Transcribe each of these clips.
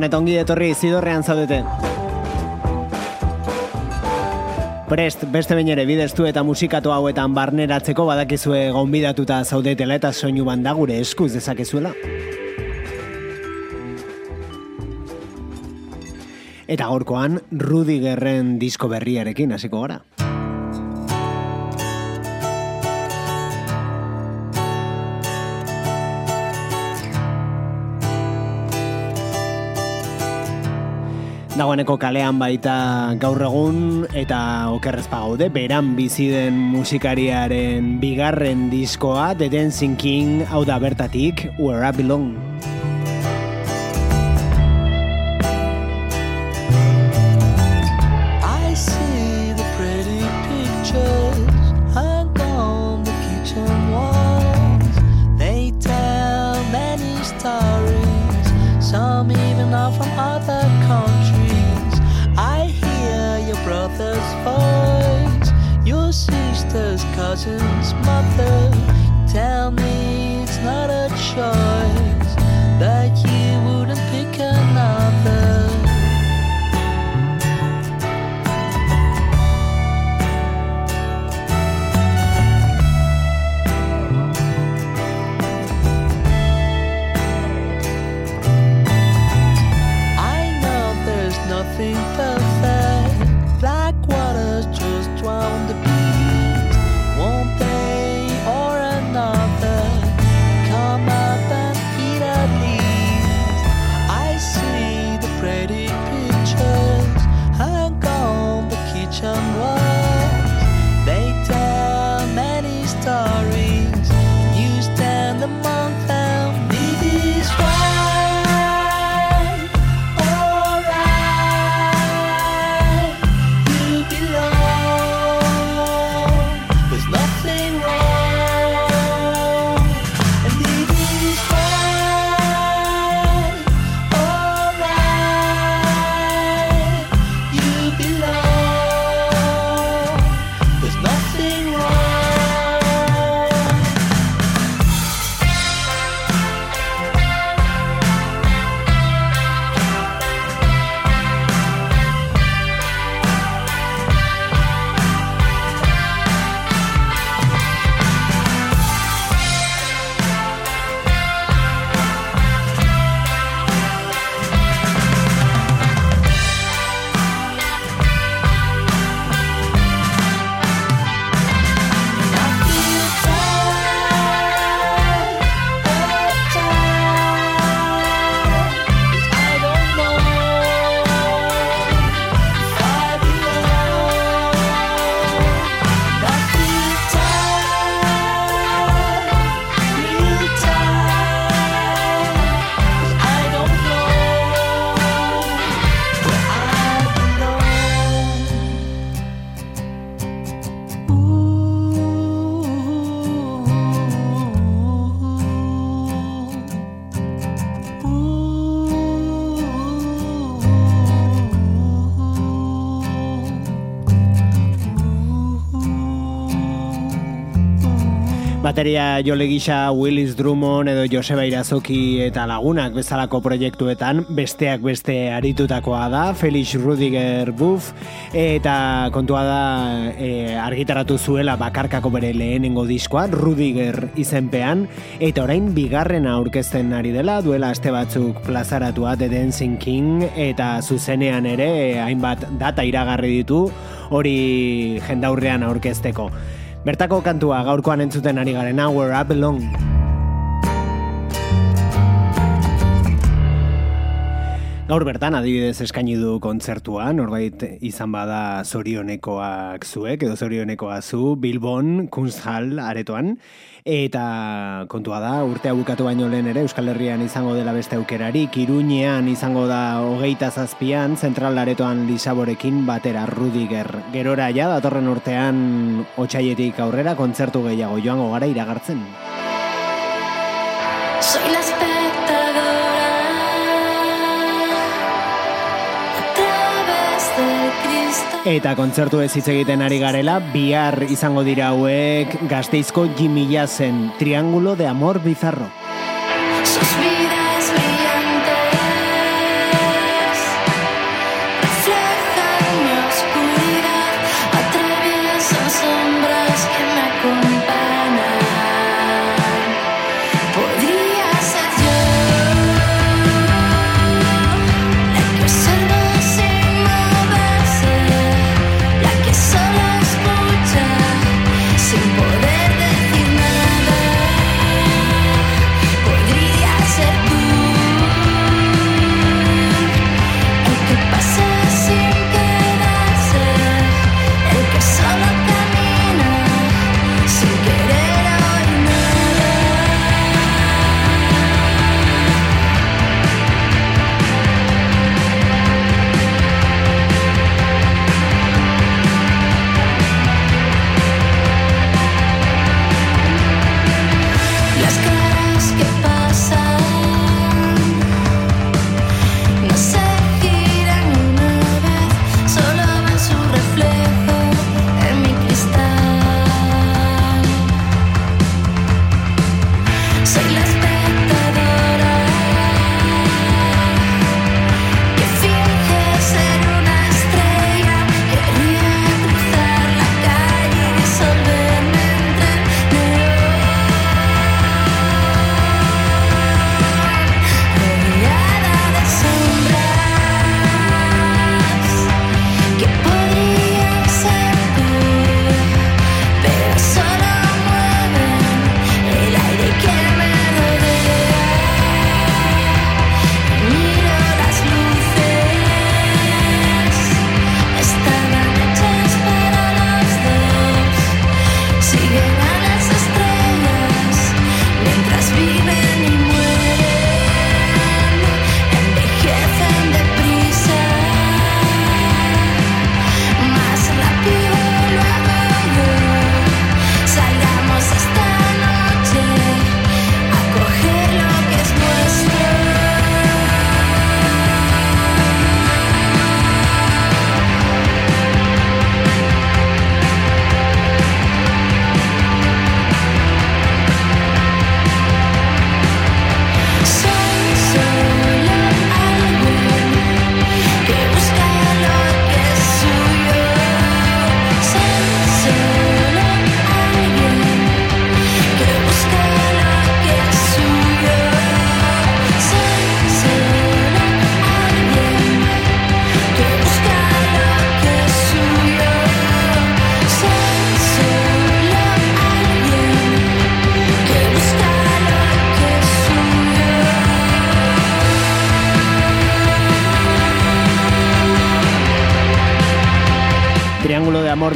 Gabon eta ongi etorri zidorrean zaudete. Prest, beste bain ere bidestu eta musikatu hauetan barneratzeko badakizue gonbidatuta zaudetela eta soinu banda gure eskuz dezakezuela. Eta gorkoan, Rudigerren disko berriarekin hasiko gara. Dagoeneko kalean baita gaur egun eta okerrezpa gaude, beran bizi den musikariaren bigarren diskoa The Dancing King hau da bertatik Where I Belong. Cousin's mother tell me it's not a choice wrong Bateria jole gisa Willis Drummond edo Joseba Irazoki eta lagunak bezalako proiektuetan besteak beste aritutakoa da Felix Rudiger Buff eta kontua da e, argitaratu zuela bakarkako bere lehenengo diskoa Rudiger izenpean eta orain bigarrena aurkezten ari dela duela aste batzuk plazaratua The Dancing King eta zuzenean ere hainbat data iragarri ditu hori jendaurrean aurkezteko. Bertako kantua gaurkoan entzuten ari garen Where I Belong. Gaur bertan adibidez eskaini du kontzertua, norbait izan bada zorionekoak zuek, edo zorionekoa zu, Bilbon, Kunsthal, aretoan, eta kontua da, urtea bukatu baino lehen ere, Euskal Herrian izango dela beste aukerarik, Iruñean izango da hogeita zazpian, zentral aretoan Lisaborekin batera Rudiger. Gerora ja, datorren urtean otxaietik aurrera, kontzertu gehiago joango gara iragartzen. Soy la Eta kontzertu ez hitz egiten ari garela, bihar izango dira hauek gazteizko jimila zen Triangulo de Amor Bizarro.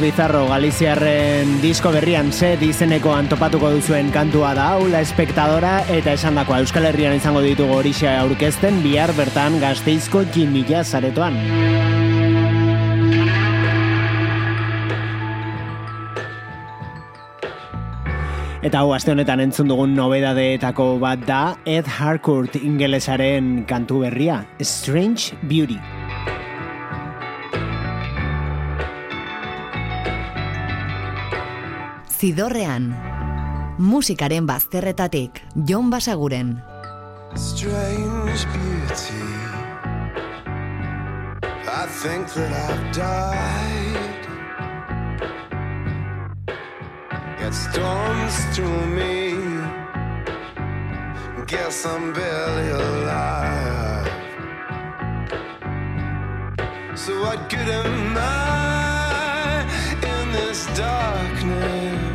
Bizarro Galiziarren disko berrian set izeneko antopatuko duzuen kantua da hau la espectadora eta esan dako Euskal Herrian izango ditugu horixe aurkezten bihar bertan gazteizko jimila zaretoan. Eta hau aste honetan entzun dugun nobedadeetako bat da Ed Harcourt ingelesaren kantu berria, Strange Beauty. Zidorrean, musikaren bazterretatik, Jon Basaguren. Strange beauty. I think that I've died. It storms through me. Guess I'm barely alive. So what good am I in this darkness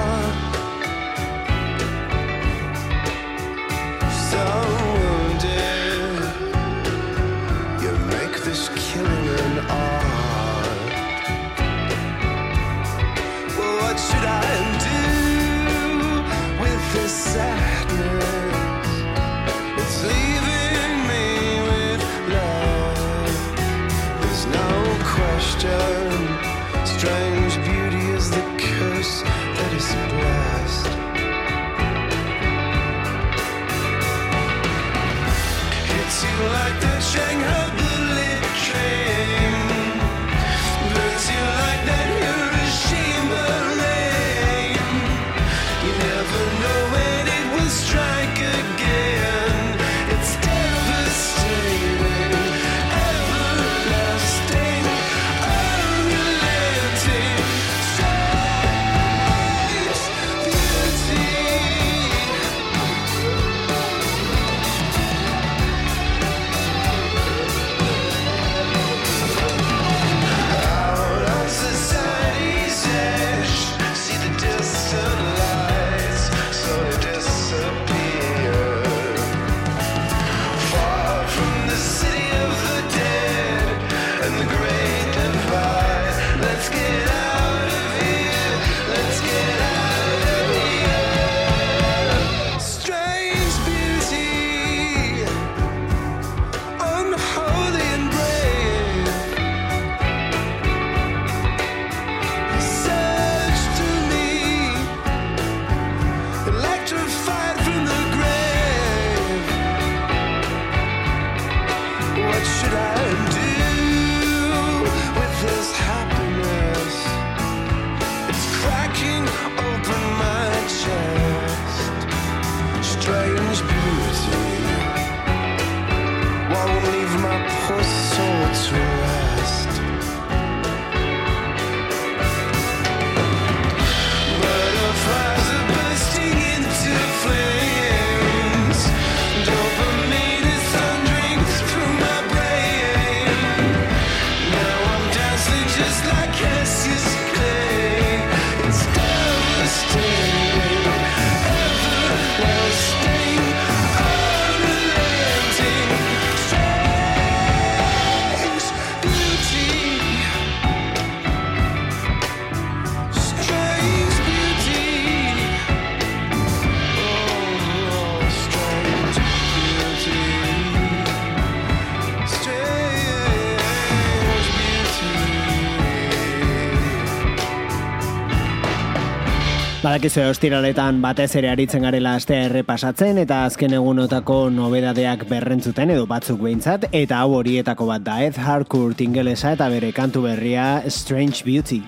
Badakizu ostiraletan batez ere aritzen garela astea errepasatzen eta azken egunotako nobedadeak berrentzuten edo batzuk behintzat eta hau horietako bat da Ed Harcourt ingelesa eta bere kantu berria Strange Beauty.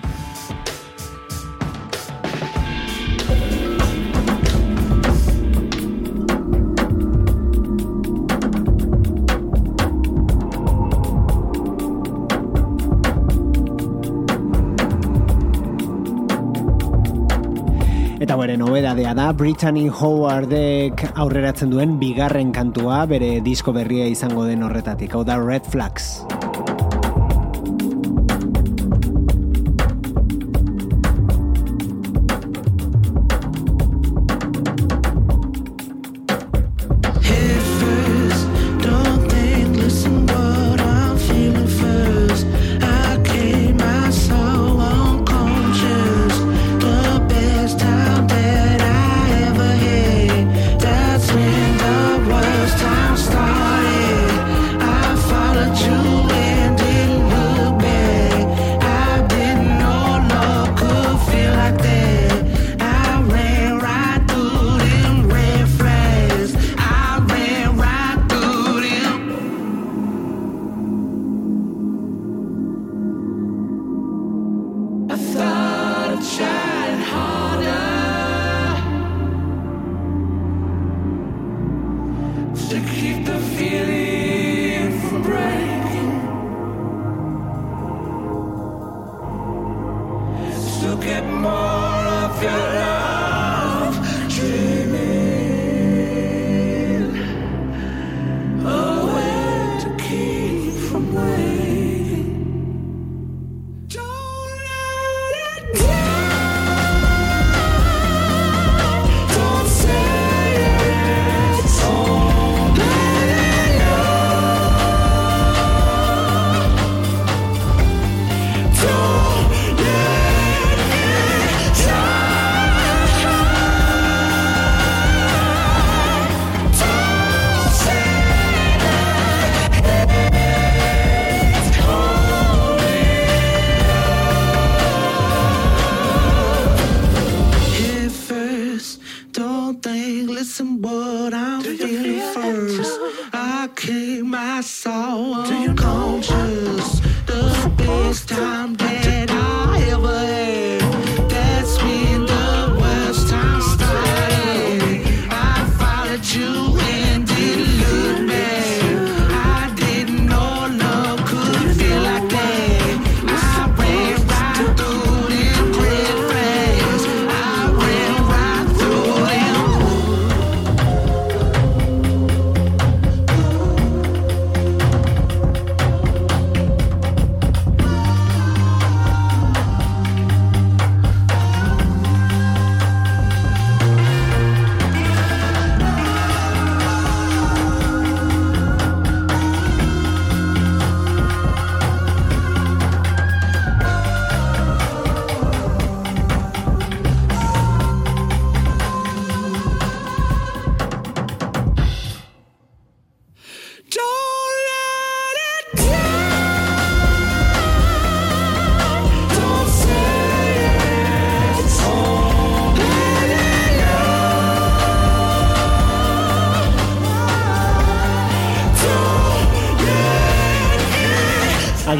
urtekoaren obedadea da Brittany Howardek aurreratzen duen bigarren kantua bere disko berria izango den horretatik, hau da Red Flags. get more of your love.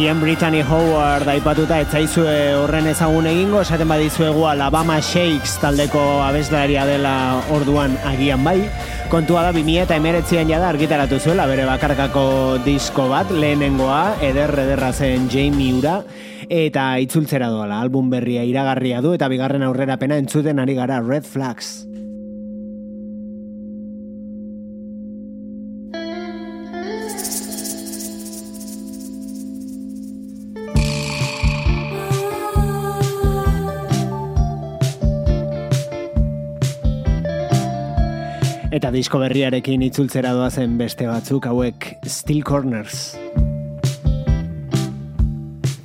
Agian Brittany Howard aipatuta ez zaizue horren ezagun egingo, esaten badizuegu Alabama Shakes taldeko abeslaria dela orduan agian bai. Kontua da 2000 eta emeretzian jada argitaratu zuela bere bakarkako disko bat, lehenengoa, eder ederra zen Jamie Ura, eta itzultzera doala, album berria iragarria du eta bigarren aurrerapena entzuten ari gara Red Flags. Disko berriarekin itzultzera doazen beste batzuk hauek Steel Corners.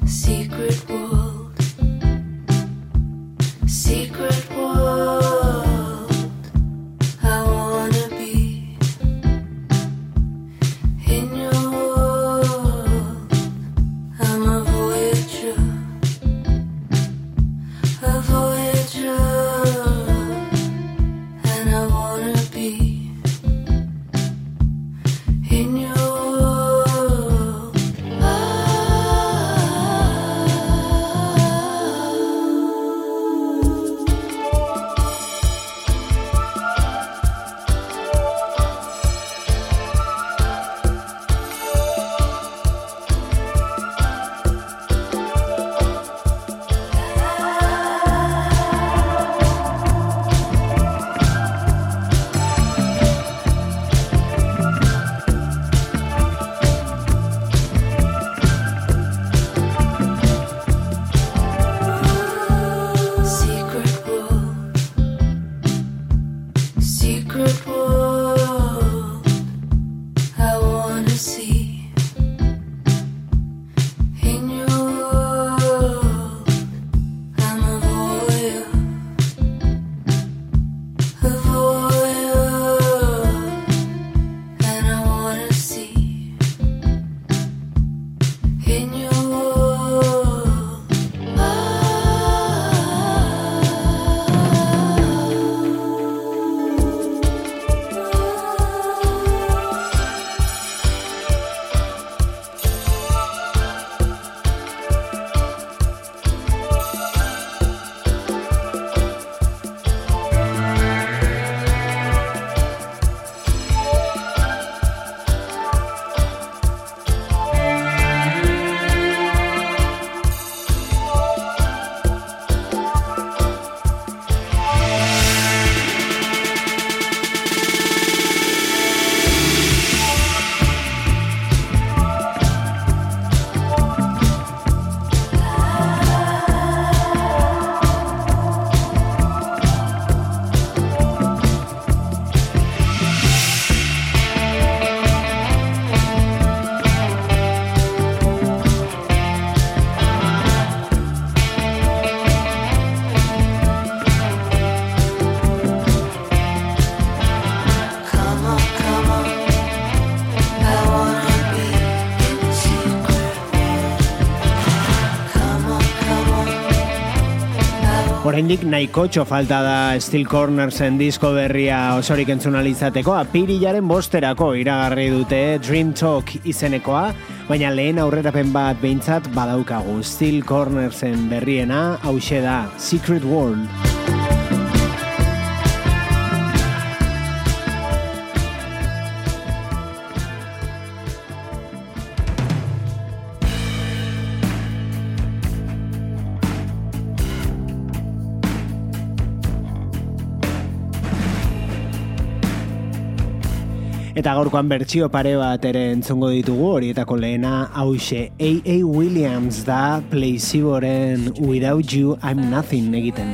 Secret world, secret world. I wanna be in your world. I'm a voyager, a voyager, and I wanna Oraindik nahikotxo falta da Steel Cornersen disko berria osorik entzuna izateko apirilaren bosterako iragarri dute Dream Talk izenekoa, baina lehen aurrerapen bat behintzat badaukagu Steel Cornersen berriena hause da Secret World. Eta gaurkoan bertsio pare bat ere entzungo ditugu horietako lehena hause A.A. Williams da Placeboren Without You I'm Nothing egiten.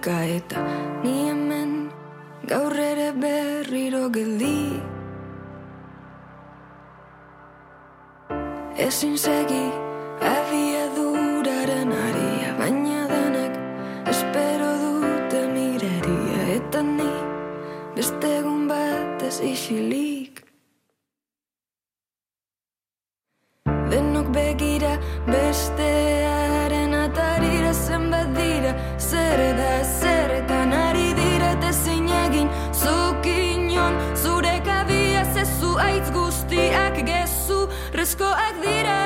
Korrika eta ni hemen gaur ere berriro geldi. Ezin segi abiaduraren aria Baina denek espero dute miraria Eta ni beste egun batez isilik Rezkoak dira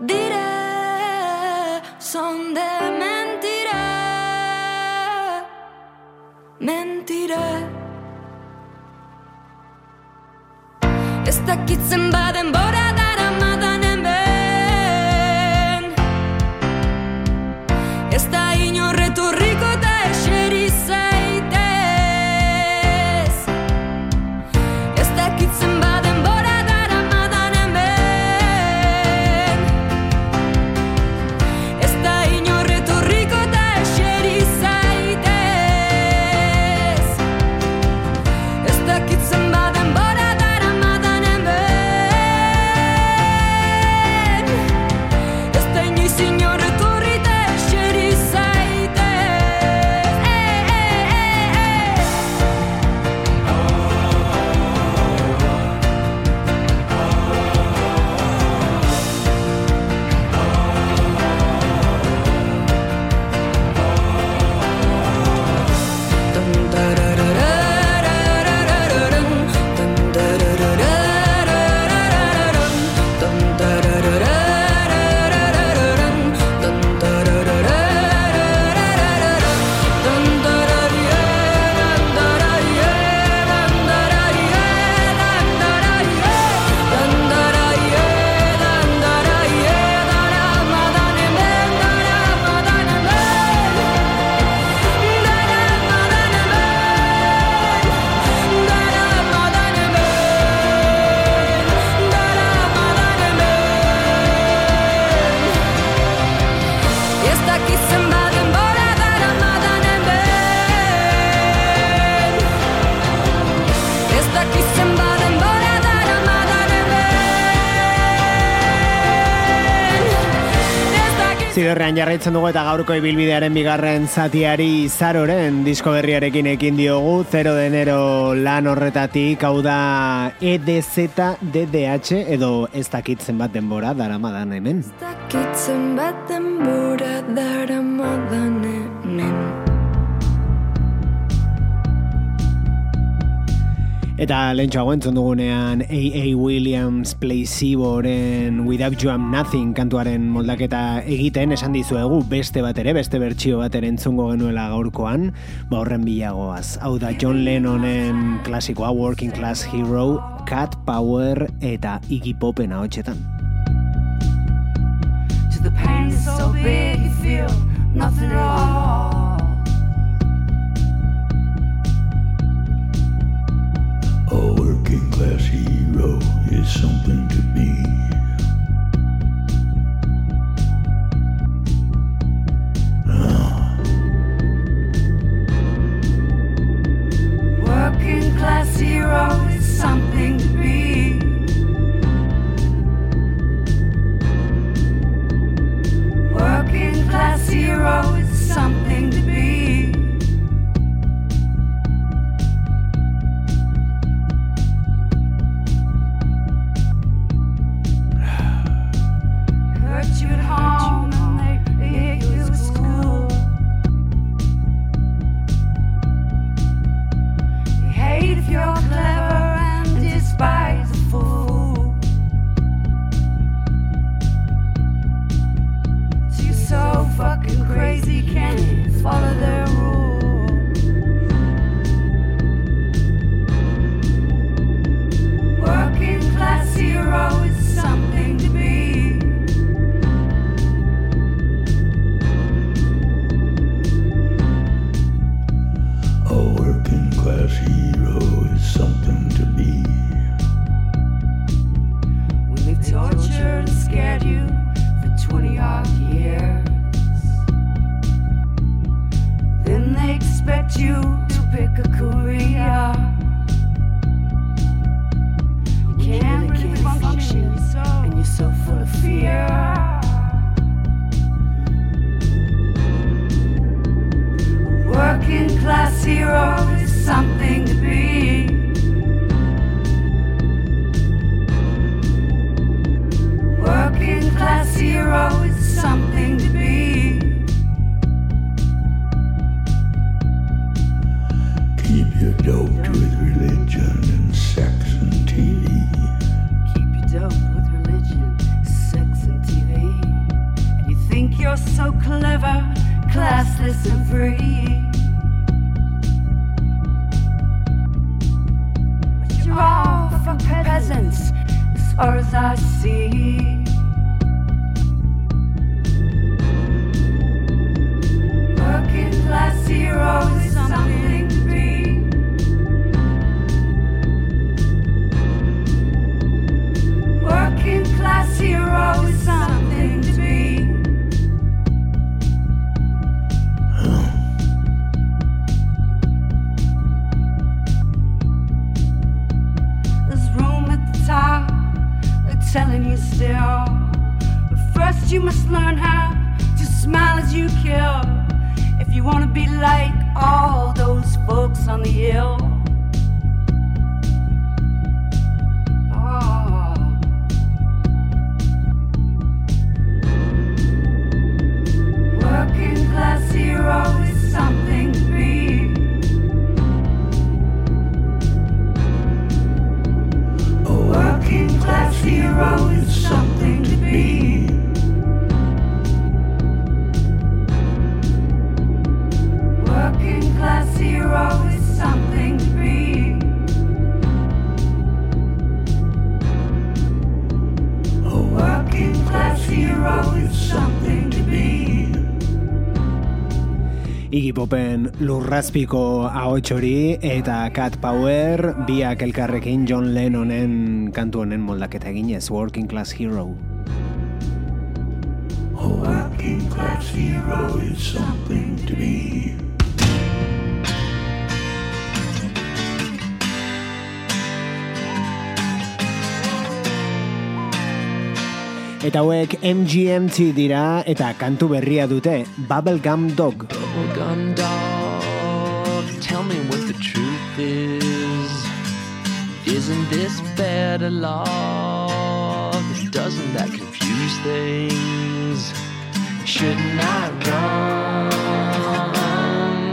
Dira Son de mentira Mentira Ez dakitzen baden bora Zidorrean jarraitzen dugu eta gaurko ibilbidearen bigarren zatiari zaroren disko berriarekin ekin diogu 0 de enero lan horretatik hau da E EDZ-DDH edo ez dakitzen bat denbora daramadan hemen. dakitzen bat denbora dara Eta lehentxoago entzun dugunean A.A. Williams Placeboren Without You I'm Nothing kantuaren moldaketa egiten esan dizuegu beste bat ere, beste bertsio bat ere entzungo genuela gaurkoan, ba horren bilagoaz. Hau da John Lennonen klasikoa Working Class Hero, Cat Power eta Iggy Popen ahotsetan. To the pain so big you feel nothing at all. Something to be. So clever, classless, and free. But you're all for peasants, as far as I see. Working class hero is something telling you still. But first, you must learn how to smile as you kill. If you want to be like all those folks on the hill. Popen lurrazpiko ahots hori eta Cat Power biak elkarrekin John Lennonen kantu honen moldaketa eginez Working Class Hero. A working class hero is something to be. Eta hauek MGMT dira eta kantu berria dute Bubblegum Dog. Bubblegum dog, tell me what the truth is. Isn't this better love? Doesn't that confuse things? Shouldn't I run?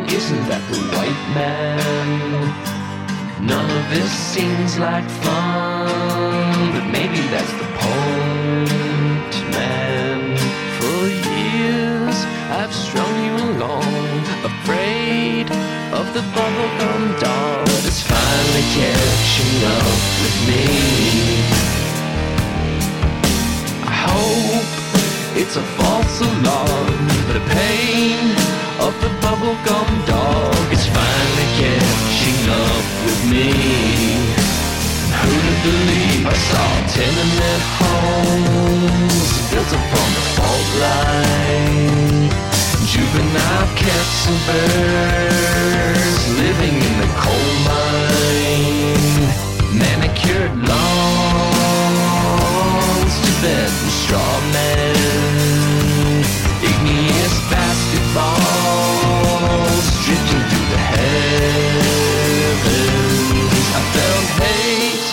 Isn't that the white man? None of this seems like fun, but maybe that's the point, the bubblegum dog that's finally catching up with me. I hope it's a false alarm, but the pain of the bubblegum dog is finally catching up with me. Who'd have believed I saw tenement homes built upon the fault line? Juvenile kept some birds living in the coal mine. Manicured lawns to bed and straw men. Igneous basketballs drifting through the heavens. I felt hate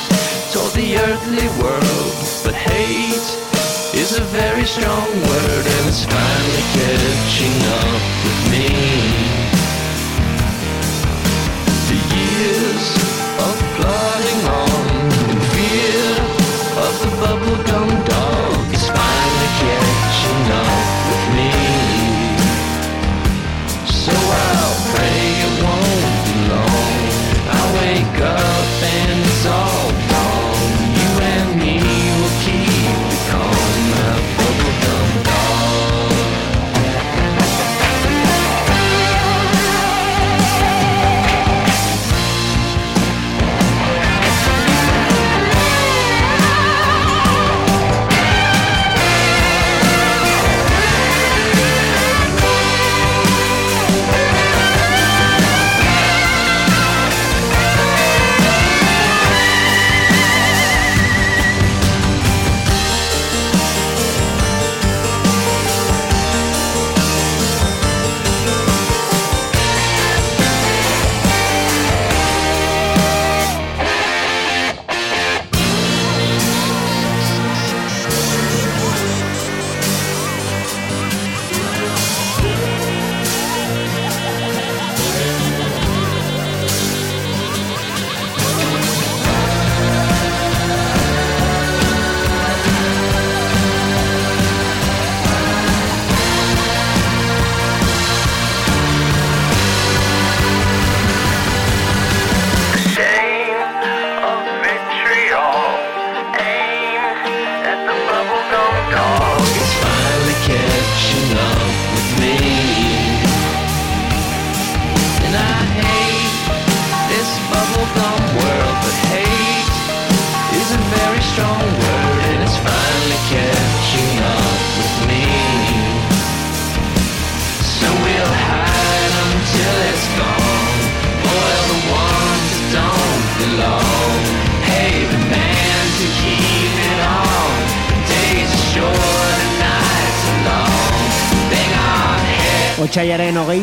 toward the earthly world, but hate is a very strong word it's finally catching up with me.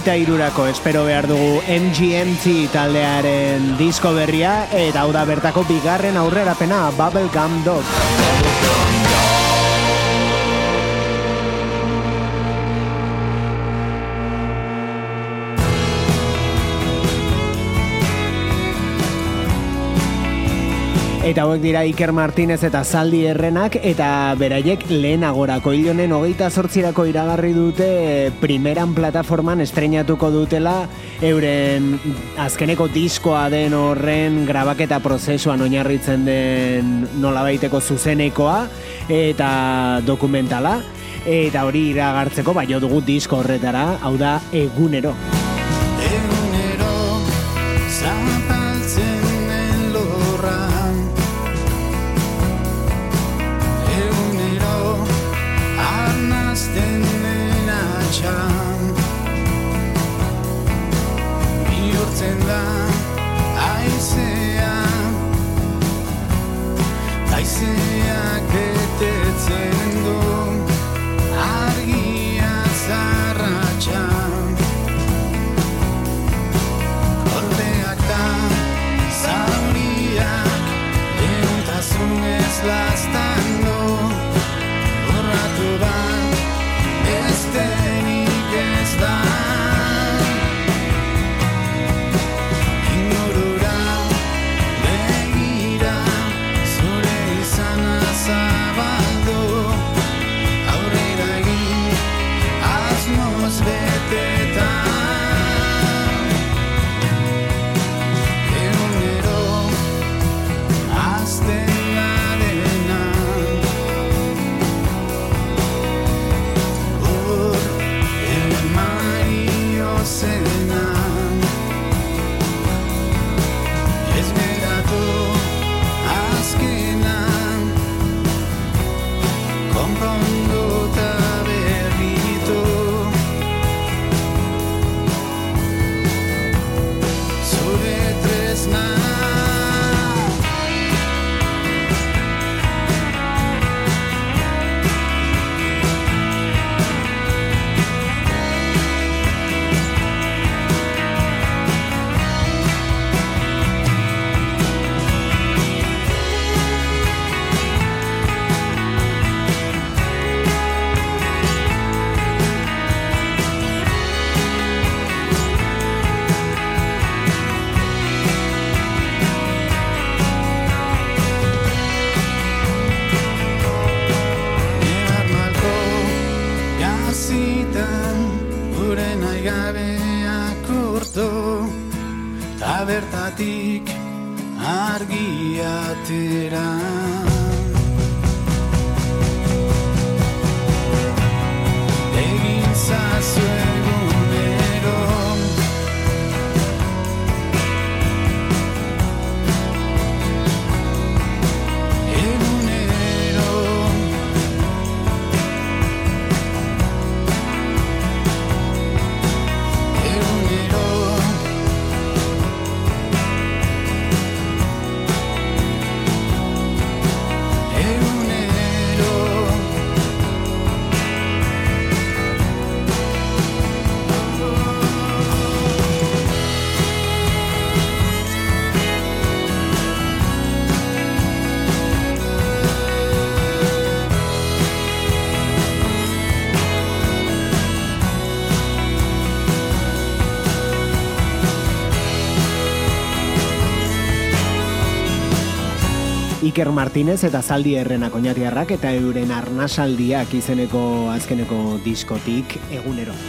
Hogeita irurako espero behar dugu MGMT taldearen disko berria eta hau da bertako bigarren aurrerapena Bubblegum Dog. Eta hauek dira Iker Martinez eta Zaldi Errenak eta beraiek lehenagorako ilonen hogeita zortzirako iragarri dute primeran plataforman estreinatuko dutela euren azkeneko diskoa den horren grabaketa prozesuan oinarritzen den nolabaiteko zuzenekoa eta dokumentala eta hori iragartzeko baino dugu disko horretara, hau da. Egunero Iker Martinez eta Zaldi Errenak oinatiarrak eta euren arnasaldiak izeneko azkeneko diskotik egunero.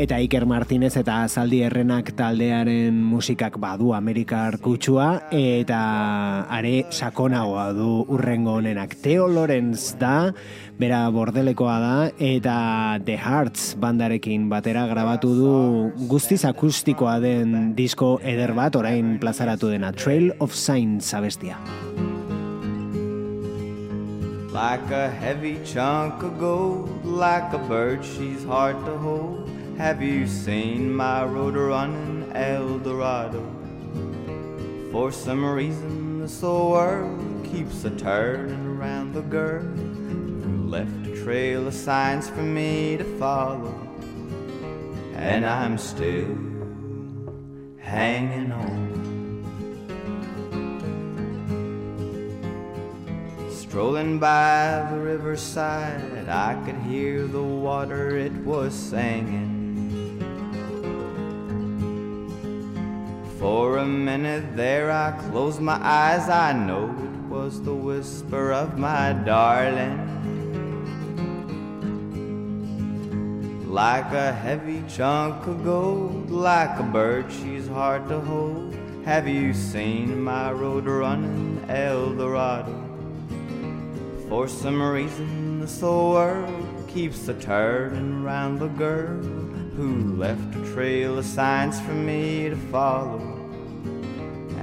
Eta Iker Martinez eta Zaldi Errenak taldearen musikak badu Amerikar kutsua eta are sakonagoa du urrengo honenak. Theo Lorenz da, bera bordelekoa da eta The Hearts bandarekin batera grabatu du guztiz akustikoa den disko eder bat orain plazaratu dena Trail of Signs abestia. Like a heavy chunk of gold, like a bird, she's hard to hold. Have you seen my road running El Dorado? For some reason, this old world keeps a turning around the girl who left a trail of signs for me to follow, and I'm still hanging on. Strolling by the riverside, I could hear the water, it was singing. For a minute there, I closed my eyes, I know it was the whisper of my darling. Like a heavy chunk of gold, like a bird, she's hard to hold. Have you seen my road running El Dorado? For some reason, this whole world keeps a turning around the girl who left a trail of signs for me to follow,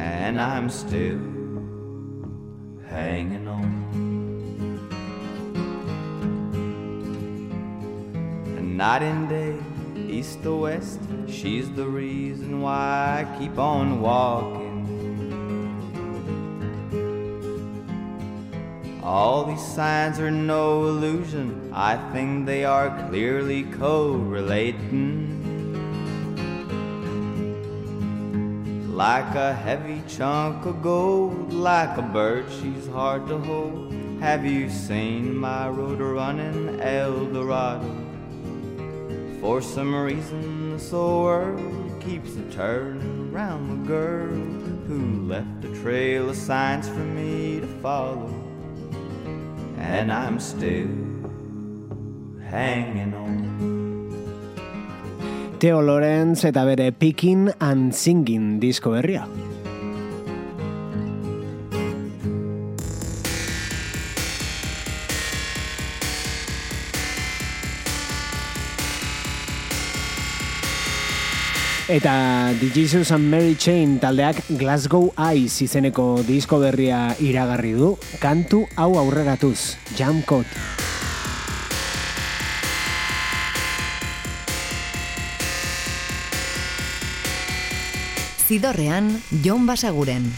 and I'm still hanging on. And night and day, east or west, she's the reason why I keep on walking. All these signs are no illusion, I think they are clearly correlating. Like a heavy chunk of gold, like a bird, she's hard to hold. Have you seen my road running El Dorado? For some reason, this old world keeps a turning around the girl who left a trail of signs for me to follow and I'm still hanging on. Theo Lorenz eta bere Picking and Singing disko berria. Eta The Jesus and Mary Chain taldeak Glasgow Eyes izeneko disko berria iragarri du, kantu hau aurreratuz, Jam Code. Zidorrean, Jon Basaguren.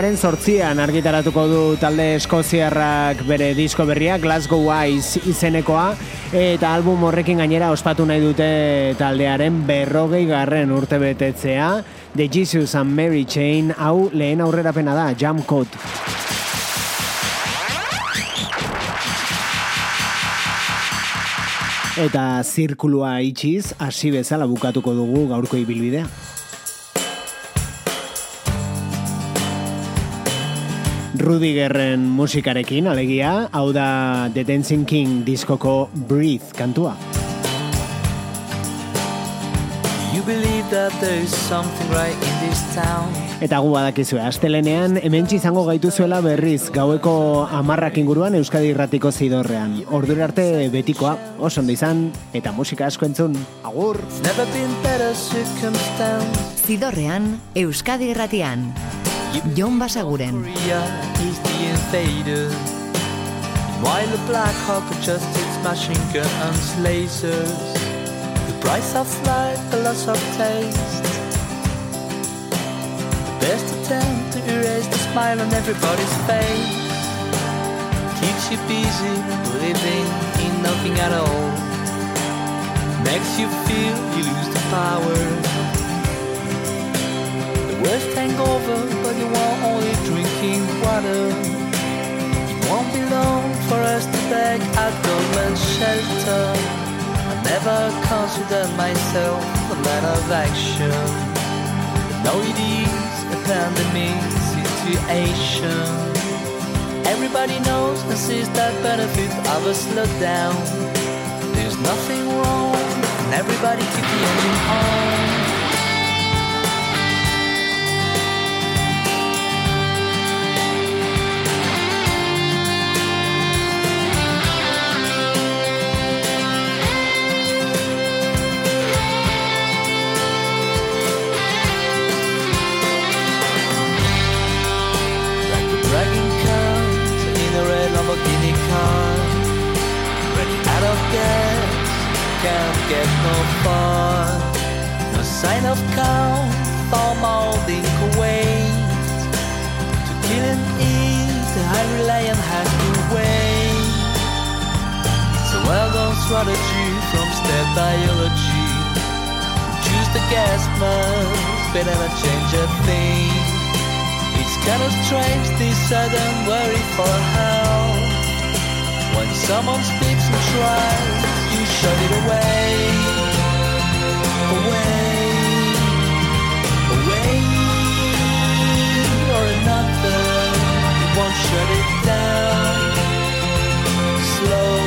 Martxoaren sortzian argitaratuko du talde eskoziarrak bere disko berria Glasgow Eyes izenekoa eta album horrekin gainera ospatu nahi dute taldearen berrogei garren urte betetzea The Jesus and Mary Chain hau lehen aurrerapena da Jump Code. Eta zirkulua itxiz, hasi bezala bukatuko dugu gaurko ibilbidea. Rudigerren musikarekin, alegia, hau da The Dancing King diskoko Breathe kantua. You believe that there is something right in this town. Eta gu badakizue, astelenean hementsi izango gaituzuela berriz gaueko amarrak inguruan Euskadi Irratiko zidorrean. Ordura arte betikoa, oso ondo izan, eta musika asko entzun. Agur! Never been better circumstance. Zidorrean, Euskadi Irratian. Jon Basaguren. The. While the Black Hawk adjusted machine guns, lasers. The price of life, a loss of taste. The best attempt to erase the smile on everybody's face. Keeps you busy, living in nothing at all. Makes you feel you lose the power. Worst hangover, but you are only drinking water. It won't be long for us to beg at government shelter. I never considered myself a man of action. But now it is a pandemic situation. Everybody knows and sees that benefit of a slowdown. There's nothing wrong, and everybody keep the engine on. Get no far No sign of calm, for molding Kuwait. To kill and eat, the high reliant has to wait. It's a well-known strategy from step biology. Choose the gas mask, better not change a thing. It's kind of strange this sudden worry for help. When someone speaks and tries, shove it away, away, away, or another. It won't shut it down. Slow.